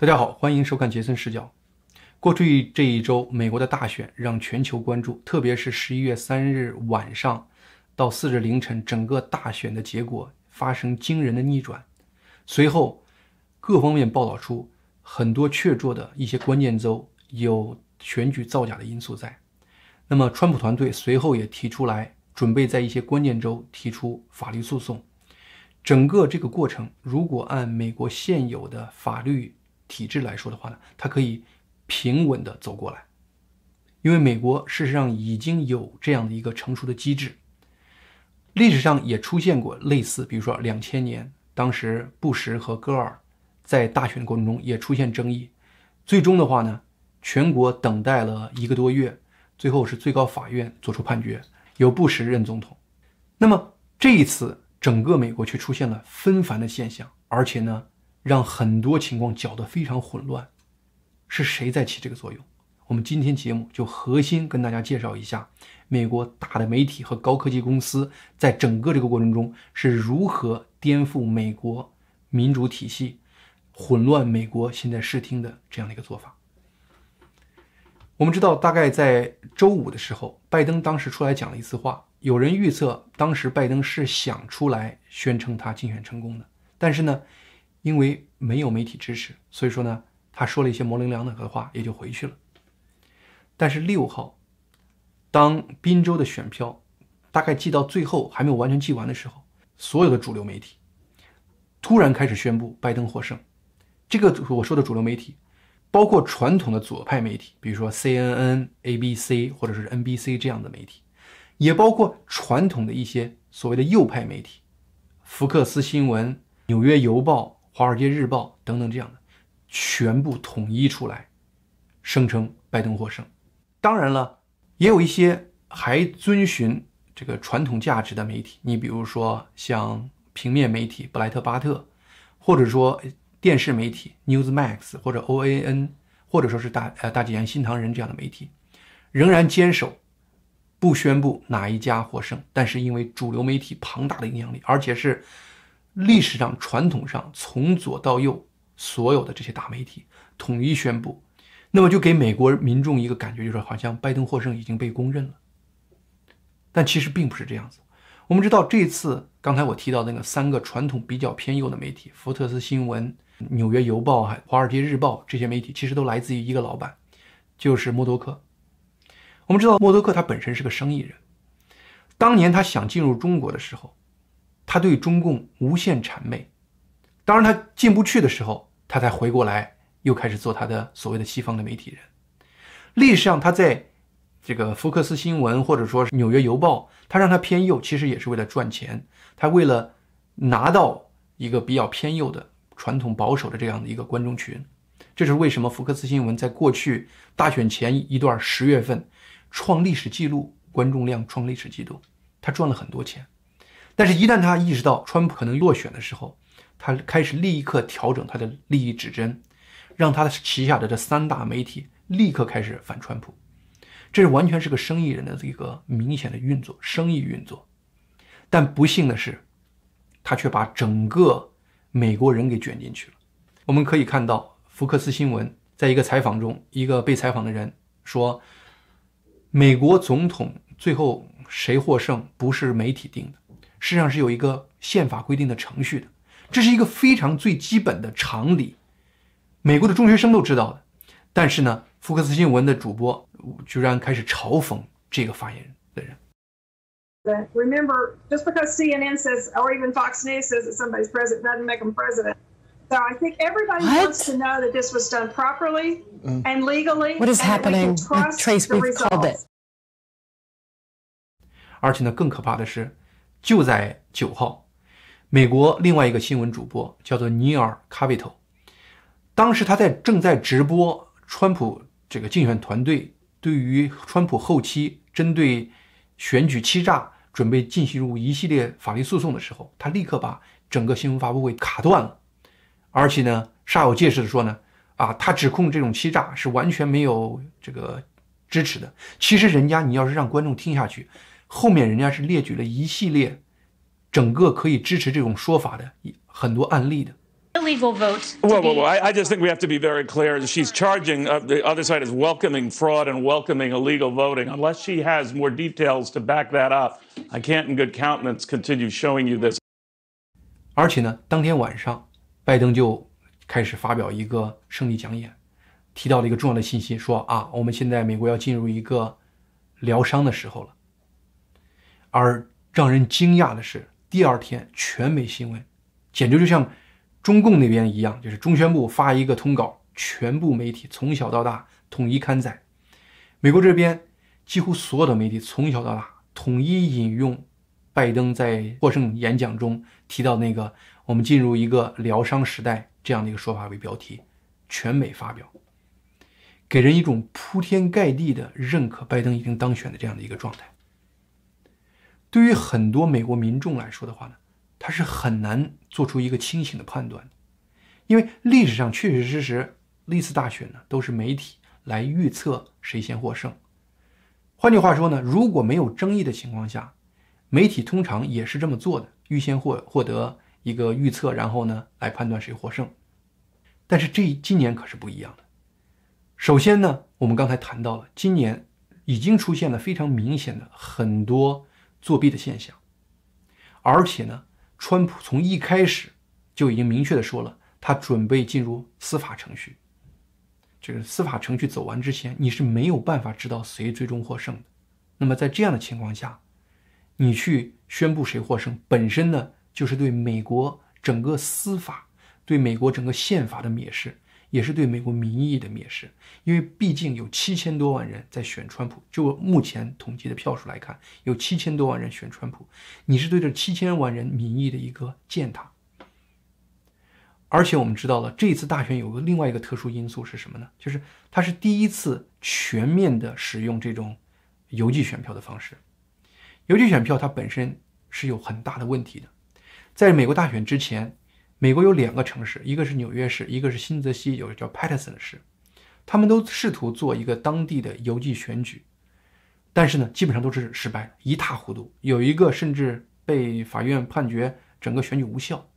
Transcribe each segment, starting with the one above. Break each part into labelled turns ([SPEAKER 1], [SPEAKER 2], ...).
[SPEAKER 1] 大家好，欢迎收看杰森视角。过去这一周，美国的大选让全球关注，特别是十一月三日晚上到四日凌晨，整个大选的结果发生惊人的逆转。随后，各方面报道出很多确凿的一些关键州有选举造假的因素在。那么，川普团队随后也提出来，准备在一些关键州提出法律诉讼。整个这个过程，如果按美国现有的法律，体制来说的话呢，它可以平稳的走过来，因为美国事实上已经有这样的一个成熟的机制，历史上也出现过类似，比如说两千年，当时布什和戈尔在大选过程中也出现争议，最终的话呢，全国等待了一个多月，最后是最高法院作出判决，由布什任总统。那么这一次，整个美国却出现了纷繁的现象，而且呢。让很多情况搅得非常混乱，是谁在起这个作用？我们今天节目就核心跟大家介绍一下，美国大的媒体和高科技公司在整个这个过程中是如何颠覆美国民主体系、混乱美国现在视听的这样的一个做法。我们知道，大概在周五的时候，拜登当时出来讲了一次话，有人预测当时拜登是想出来宣称他竞选成功的，但是呢？因为没有媒体支持，所以说呢，他说了一些模棱两可的话，也就回去了。但是六号，当宾州的选票大概计到最后还没有完全计完的时候，所有的主流媒体突然开始宣布拜登获胜。这个我说的主流媒体，包括传统的左派媒体，比如说 CNN、ABC 或者是 NBC 这样的媒体，也包括传统的一些所谓的右派媒体，福克斯新闻、纽约邮报。《华尔街日报》等等这样的，全部统一出来，声称拜登获胜。当然了，也有一些还遵循这个传统价值的媒体，你比如说像平面媒体布莱特巴特，或者说电视媒体 Newsmax 或者 OAN，或者说是大呃大纪元新唐人这样的媒体，仍然坚守不宣布哪一家获胜。但是因为主流媒体庞大的影响力，而且是。历史上、传统上，从左到右，所有的这些大媒体统一宣布，那么就给美国民众一个感觉，就是好像拜登获胜已经被公认了。但其实并不是这样子。我们知道，这次刚才我提到那个三个传统比较偏右的媒体——福特斯新闻、纽约邮报、还华尔街日报这些媒体，其实都来自于一个老板，就是默多克。我们知道，默多克他本身是个生意人，当年他想进入中国的时候。他对中共无限谄媚，当然他进不去的时候，他才回过来，又开始做他的所谓的西方的媒体人。历史上，他在这个福克斯新闻或者说是纽约邮报，他让他偏右，其实也是为了赚钱。他为了拿到一个比较偏右的传统保守的这样的一个观众群，这是为什么福克斯新闻在过去大选前一段十月份创历史记录，观众量创历史记录，他赚了很多钱。但是，一旦他意识到川普可能落选的时候，他开始立刻调整他的利益指针，让他的旗下的这三大媒体立刻开始反川普。这完全是个生意人的一个明显的运作，生意运作。但不幸的是，他却把整个美国人给卷进去了。我们可以看到，福克斯新闻在一个采访中，一个被采访的人说：“美国总统最后谁获胜，不是媒体定的。”实际上是有一个宪法规定的程序的，这是一个非常最基本的常理，美国的中学生都知道的。但是呢，福克斯新闻的主播居然开始嘲讽这个发言人的人。
[SPEAKER 2] Remember, just because CNN says, or even Fox News says that somebody's president doesn't make them president. So I think everybody wants to know that this was done properly and legally.
[SPEAKER 3] What is happening? Trace, we've called it.
[SPEAKER 1] 而且呢，更可怕的是。就在九号，美国另外一个新闻主播叫做尼尔·卡维托，当时他在正在直播川普这个竞选团队对于川普后期针对选举欺诈准备进行入一系列法律诉讼的时候，他立刻把整个新闻发布会卡断了，而且呢，煞有介事的说呢，啊，他指控这种欺诈是完全没有这个支持的。其实人家你要是让观众听下去。后面人家是列举了一系列，整个可以支持这种说法的很多案例的。
[SPEAKER 4] illegal vote.
[SPEAKER 5] Well, well, well, I, I, just think we have to be very clear. She's charging uh, the other side is welcoming fraud and welcoming illegal voting. Unless she has more details to back that up, I can't, in good countenance, continue showing you this.
[SPEAKER 1] 而且呢，当天晚上，拜登就开始发表一个胜利讲演，提到了一个重要的信息，说啊，我们现在美国要进入一个疗伤的时候了。而让人惊讶的是，第二天全美新闻，简直就像中共那边一样，就是中宣部发一个通稿，全部媒体从小到大统一刊载。美国这边几乎所有的媒体从小到大统一引用拜登在获胜演讲中提到那个“我们进入一个疗伤时代”这样的一个说法为标题，全美发表，给人一种铺天盖地的认可拜登已经当选的这样的一个状态。对于很多美国民众来说的话呢，他是很难做出一个清醒的判断的，因为历史上确确实实历次大选呢都是媒体来预测谁先获胜。换句话说呢，如果没有争议的情况下，媒体通常也是这么做的，预先获获得一个预测，然后呢来判断谁获胜。但是这今年可是不一样的。首先呢，我们刚才谈到了，今年已经出现了非常明显的很多。作弊的现象，而且呢，川普从一开始就已经明确的说了，他准备进入司法程序。这个司法程序走完之前，你是没有办法知道谁最终获胜的。那么在这样的情况下，你去宣布谁获胜，本身呢就是对美国整个司法、对美国整个宪法的蔑视。也是对美国民意的蔑视，因为毕竟有七千多万人在选川普。就目前统计的票数来看，有七千多万人选川普，你是对这七千万人民意的一个践踏。而且我们知道了，这次大选有个另外一个特殊因素是什么呢？就是它是第一次全面的使用这种邮寄选票的方式。邮寄选票它本身是有很大的问题的，在美国大选之前。美国有两个城市，一个是纽约市，一个是新泽西有个叫 Paterson 的市，他们都试图做一个当地的邮寄选举，但是呢，基本上都是失败，一塌糊涂。有一个甚至被法院判决整个选举无效。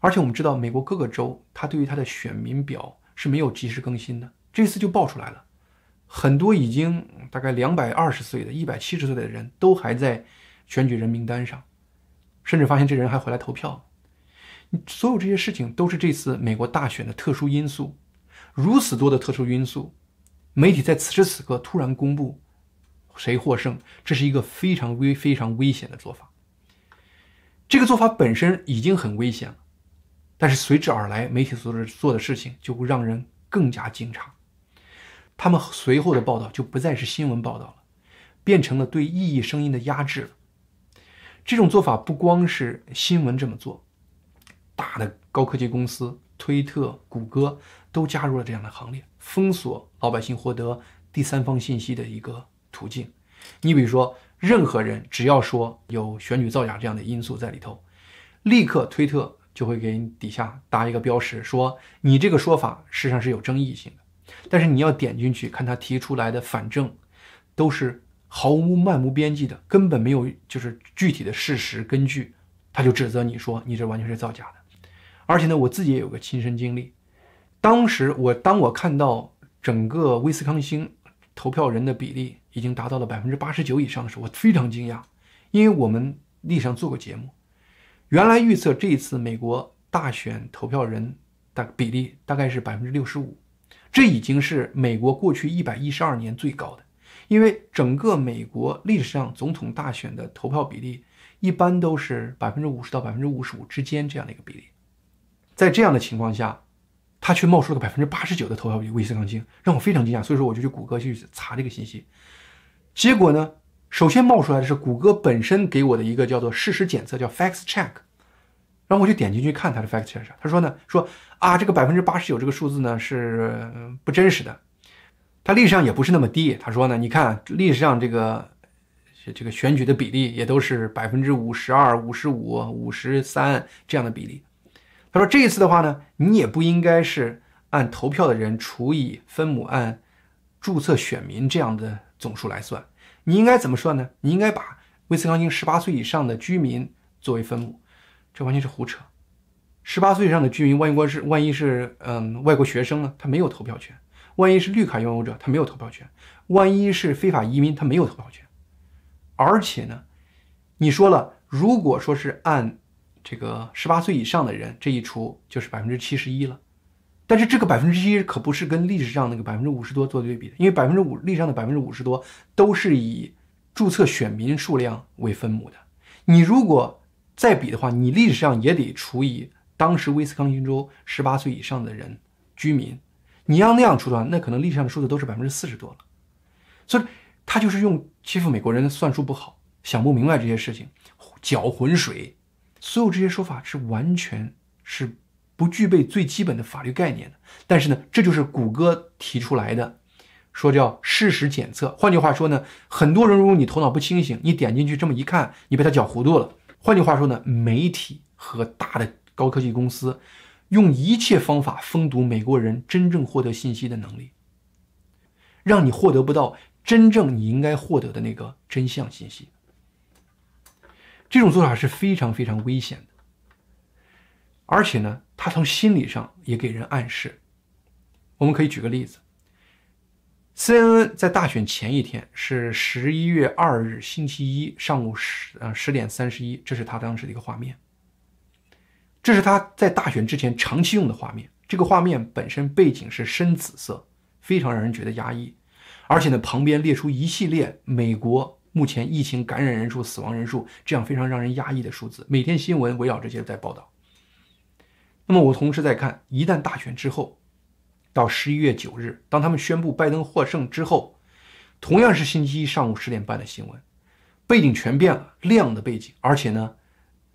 [SPEAKER 1] 而且我们知道，美国各个州它对于它的选民表是没有及时更新的，这次就爆出来了，很多已经大概两百二十岁的、一百七十岁的人都还在选举人名单上，甚至发现这人还回来投票。所有这些事情都是这次美国大选的特殊因素，如此多的特殊因素，媒体在此时此刻突然公布谁获胜，这是一个非常危、非常危险的做法。这个做法本身已经很危险了，但是随之而来，媒体所做的事情就会让人更加惊诧。他们随后的报道就不再是新闻报道了，变成了对异议声音的压制了。这种做法不光是新闻这么做。大的高科技公司，推特、谷歌都加入了这样的行列，封锁老百姓获得第三方信息的一个途径。你比如说，任何人只要说有选举造假这样的因素在里头，立刻推特就会给你底下搭一个标识，说你这个说法事实上是有争议性的。但是你要点进去看他提出来的反证，都是毫无漫无边际的，根本没有就是具体的事实根据，他就指责你说你这完全是造假的。而且呢，我自己也有个亲身经历。当时我当我看到整个威斯康星投票人的比例已经达到了百分之八十九以上的时候，我非常惊讶，因为我们历史上做过节目，原来预测这一次美国大选投票人的比例大概是百分之六十五，这已经是美国过去一百一十二年最高的。因为整个美国历史上总统大选的投票比例一般都是百分之五十到百分之五十五之间这样的一个比例。在这样的情况下，他却冒出了百分之八十九的投票比，威斯康星让我非常惊讶。所以说，我就去谷歌去查这个信息。结果呢，首先冒出来的是谷歌本身给我的一个叫做事实检测，叫 Fact Check。然后我就点进去看他的 Fact Check，他说呢，说啊，这个百分之八十九这个数字呢是不真实的，它历史上也不是那么低。他说呢，你看历史上这个这个选举的比例也都是百分之五十二、五十五、五十三这样的比例。他说：“这一次的话呢，你也不应该是按投票的人除以分母，按注册选民这样的总数来算。你应该怎么算呢？你应该把威斯康星十八岁以上的居民作为分母。这完全是胡扯。十八岁以上的居民，万一是万一是嗯外国学生呢，他没有投票权；万一是绿卡拥有者，他没有投票权；万一是非法移民，他没有投票权。而且呢，你说了，如果说是按这个十八岁以上的人这一除，就是百分之七十一了。但是这个百分之一可不是跟历史上那个百分之五十多做对比的，因为百分之五历史上的百分之五十多都是以注册选民数量为分母的。你如果再比的话，你历史上也得除以当时威斯康星州十八岁以上的人居民，你要那样除的话，那可能历史上的数字都是百分之四十多了。所以他就是用欺负美国人算术不好，想不明白这些事情，搅浑水，所有这些说法是完全是。不具备最基本的法律概念的，但是呢，这就是谷歌提出来的，说叫事实检测。换句话说呢，很多人如果你头脑不清醒，你点进去这么一看，你被他搅糊涂了。换句话说呢，媒体和大的高科技公司用一切方法封堵美国人真正获得信息的能力，让你获得不到真正你应该获得的那个真相信息。这种做法是非常非常危险的。而且呢，他从心理上也给人暗示。我们可以举个例子：CNN 在大选前一天是十一月二日星期一上午十呃十点三十一，这是他当时的一个画面。这是他在大选之前长期用的画面。这个画面本身背景是深紫色，非常让人觉得压抑。而且呢，旁边列出一系列美国目前疫情感染人数、死亡人数这样非常让人压抑的数字。每天新闻围绕这些在报道。那么我同时在看，一旦大选之后，到十一月九日，当他们宣布拜登获胜之后，同样是星期一上午十点半的新闻，背景全变了，亮的背景，而且呢，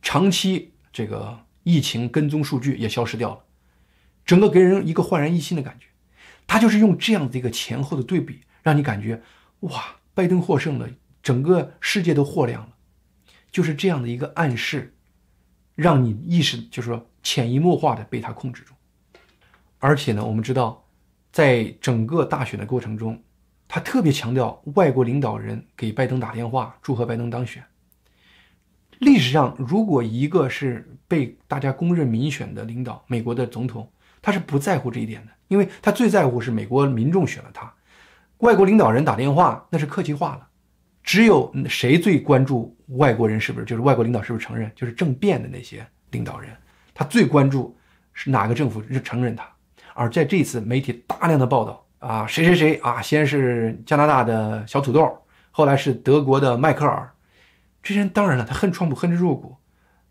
[SPEAKER 1] 长期这个疫情跟踪数据也消失掉了，整个给人一个焕然一新的感觉。他就是用这样的一个前后的对比，让你感觉哇，拜登获胜了，整个世界都豁亮了，就是这样的一个暗示，让你意识，就是说。潜移默化的被他控制住，而且呢，我们知道，在整个大选的过程中，他特别强调外国领导人给拜登打电话祝贺拜登当选。历史上，如果一个是被大家公认民选的领导，美国的总统，他是不在乎这一点的，因为他最在乎是美国民众选了他。外国领导人打电话那是客气话了，只有谁最关注外国人是不是就是外国领导是不是承认，就是政变的那些领导人。他最关注是哪个政府是承认他，而在这次媒体大量的报道啊，谁谁谁啊，先是加拿大的小土豆，后来是德国的迈克尔，这些人当然了，他恨川普恨之入骨，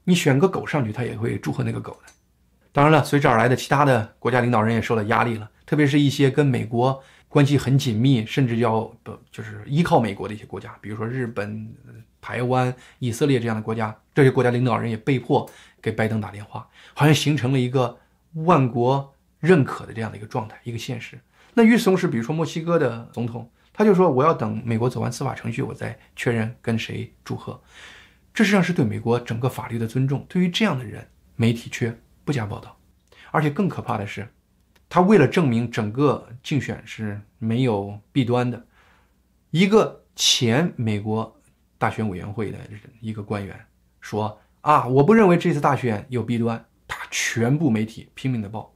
[SPEAKER 1] 你选个狗上去，他也会祝贺那个狗的。当然了，随之而来的其他的国家领导人也受到压力了，特别是一些跟美国关系很紧密，甚至要不就是依靠美国的一些国家，比如说日本、台湾、以色列这样的国家，这些国家领导人也被迫。给拜登打电话，好像形成了一个万国认可的这样的一个状态，一个现实。那与此同时，比如说墨西哥的总统，他就说我要等美国走完司法程序，我再确认跟谁祝贺。这实际上是对美国整个法律的尊重。对于这样的人，媒体却不加报道。而且更可怕的是，他为了证明整个竞选是没有弊端的，一个前美国大选委员会的一个官员说。啊，我不认为这次大选有弊端，他全部媒体拼命的报。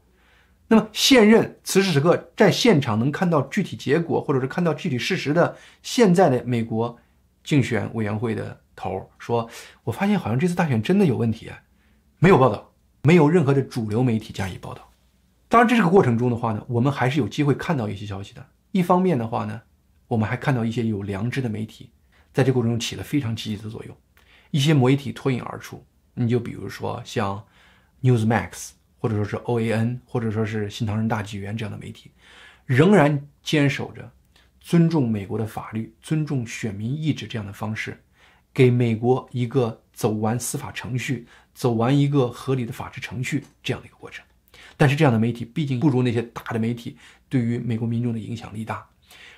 [SPEAKER 1] 那么现任此时此刻在现场能看到具体结果，或者是看到具体事实的现在的美国竞选委员会的头说，我发现好像这次大选真的有问题啊，没有报道，没有任何的主流媒体加以报道。当然，这个过程中的话呢，我们还是有机会看到一些消息的。一方面的话呢，我们还看到一些有良知的媒体在这过程中起了非常积极的作用。一些媒体脱颖而出，你就比如说像 Newsmax，或者说是 OAN，或者说是新唐人大纪元这样的媒体，仍然坚守着尊重美国的法律、尊重选民意志这样的方式，给美国一个走完司法程序、走完一个合理的法治程序这样的一个过程。但是这样的媒体毕竟不如那些大的媒体对于美国民众的影响力大，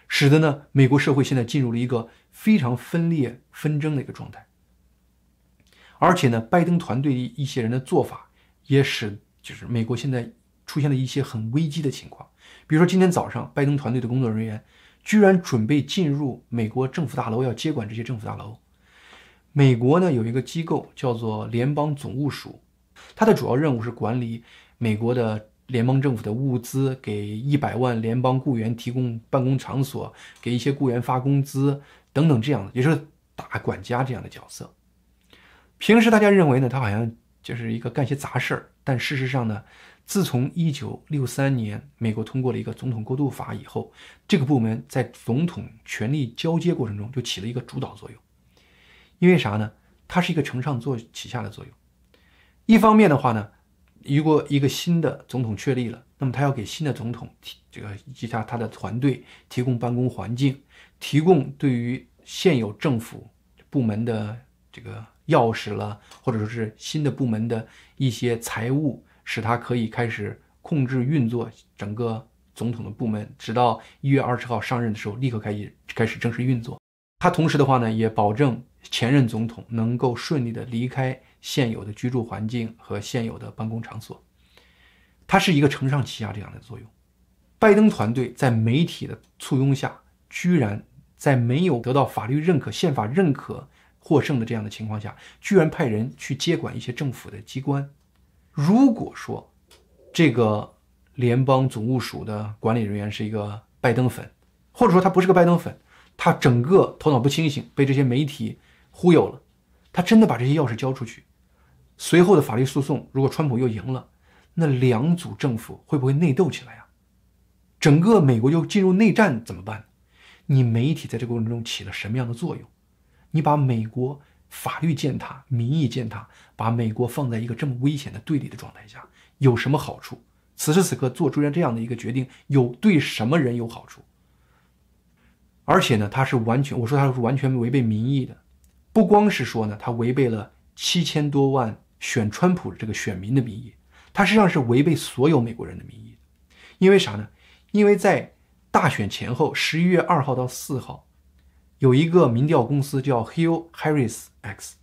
[SPEAKER 1] 使得呢美国社会现在进入了一个非常分裂纷争的一个状态。而且呢，拜登团队一些人的做法，也使就是美国现在出现了一些很危机的情况。比如说今天早上，拜登团队的工作人员居然准备进入美国政府大楼，要接管这些政府大楼。美国呢有一个机构叫做联邦总务署，它的主要任务是管理美国的联邦政府的物资，给一百万联邦雇员提供办公场所，给一些雇员发工资等等这样的，也是大管家这样的角色。平时大家认为呢，他好像就是一个干些杂事儿，但事实上呢，自从一九六三年美国通过了一个总统过渡法以后，这个部门在总统权力交接过程中就起了一个主导作用。因为啥呢？它是一个承上做启下的作用。一方面的话呢，如果一个新的总统确立了，那么他要给新的总统提这个以及他他的团队提供办公环境，提供对于现有政府部门的这个。钥匙了，或者说是新的部门的一些财务，使他可以开始控制运作整个总统的部门，直到一月二十号上任的时候，立刻开始开始正式运作。他同时的话呢，也保证前任总统能够顺利的离开现有的居住环境和现有的办公场所。它是一个承上启下这样的作用。拜登团队在媒体的簇拥下，居然在没有得到法律认可、宪法认可。获胜的这样的情况下，居然派人去接管一些政府的机关。如果说这个联邦总务署的管理人员是一个拜登粉，或者说他不是个拜登粉，他整个头脑不清醒，被这些媒体忽悠了，他真的把这些钥匙交出去，随后的法律诉讼，如果川普又赢了，那两组政府会不会内斗起来呀？整个美国又进入内战怎么办？你媒体在这个过程中起了什么样的作用？你把美国法律践踏、民意践踏，把美国放在一个这么危险的对立的状态下，有什么好处？此时此刻做出这样的一个决定，有对什么人有好处？而且呢，他是完全，我说他是完全违背民意的，不光是说呢，他违背了七千多万选川普这个选民的民意，他实际上是违背所有美国人的民意因为啥呢？因为在大选前后，十一月二号到四号。有一个民调公司叫 Hill Harris X，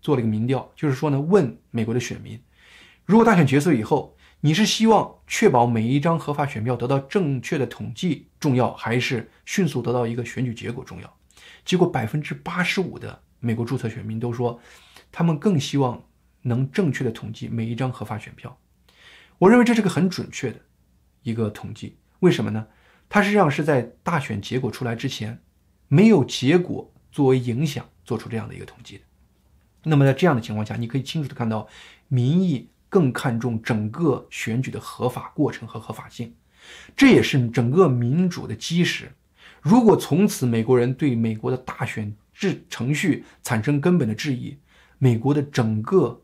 [SPEAKER 1] 做了一个民调，就是说呢，问美国的选民，如果大选结束以后，你是希望确保每一张合法选票得到正确的统计重要，还是迅速得到一个选举结果重要？结果百分之八十五的美国注册选民都说，他们更希望能正确的统计每一张合法选票。我认为这是个很准确的一个统计，为什么呢？它实际上是在大选结果出来之前。没有结果作为影响做出这样的一个统计的，那么在这样的情况下，你可以清楚的看到，民意更看重整个选举的合法过程和合法性，这也是整个民主的基石。如果从此美国人对美国的大选制程序产生根本的质疑，美国的整个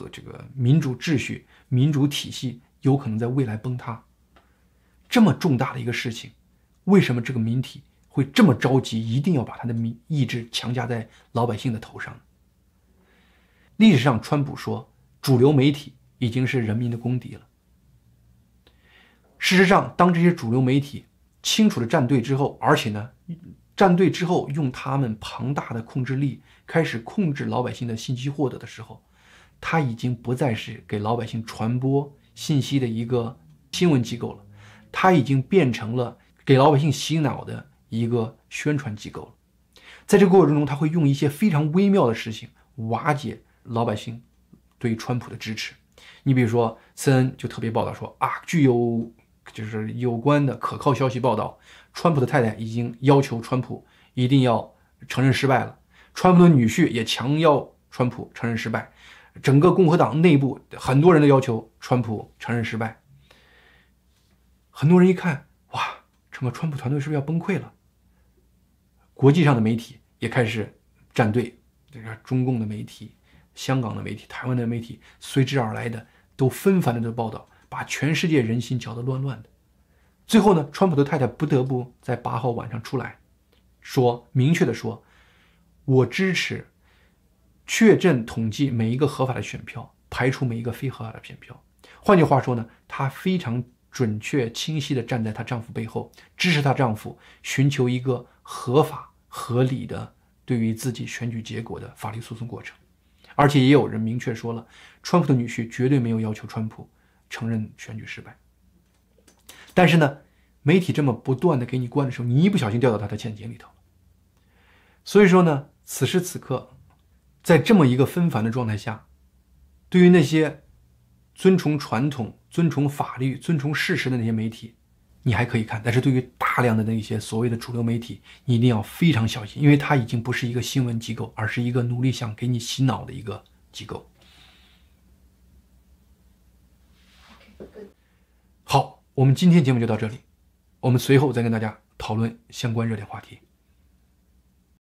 [SPEAKER 1] 和这个民主秩序、民主体系有可能在未来崩塌。这么重大的一个事情，为什么这个民体？会这么着急，一定要把他的民意志强加在老百姓的头上。历史上，川普说，主流媒体已经是人民的公敌了。事实上，当这些主流媒体清楚的站队之后，而且呢，站队之后用他们庞大的控制力开始控制老百姓的信息获得的时候，他已经不再是给老百姓传播信息的一个新闻机构了，他已经变成了给老百姓洗脑的。一个宣传机构了，在这个过程中，他会用一些非常微妙的事情瓦解老百姓对川普的支持。你比如说，CNN 就特别报道说啊，具有就是有关的可靠消息报道，川普的太太已经要求川普一定要承认失败了，川普的女婿也强要川普承认失败，整个共和党内部很多人都要求川普承认失败。很多人一看，哇，整个川普团队是不是要崩溃了？国际上的媒体也开始站队，这个中共的媒体、香港的媒体、台湾的媒体随之而来的都纷繁的的报道，把全世界人心搅得乱乱的。最后呢，川普的太太不得不在八号晚上出来，说明确的说，我支持确证统计每一个合法的选票，排除每一个非合法的选票。换句话说呢，她非常准确、清晰的站在她丈夫背后，支持她丈夫寻求一个合法。合理的对于自己选举结果的法律诉讼过程，而且也有人明确说了，川普的女婿绝对没有要求川普承认选举失败。但是呢，媒体这么不断的给你灌的时候，你一不小心掉到他的陷阱里头了。所以说呢，此时此刻，在这么一个纷繁的状态下，对于那些尊崇传统、尊崇法律、尊崇事实的那些媒体，你还可以看。但是对于大量的那些所谓的主流媒体，你一定要非常小心，因为它已经不是一个新闻机构，而是一个努力想给你洗脑的一个机构。好，我们今天节目就到这里，我们随后再跟大家讨论相关热点话题。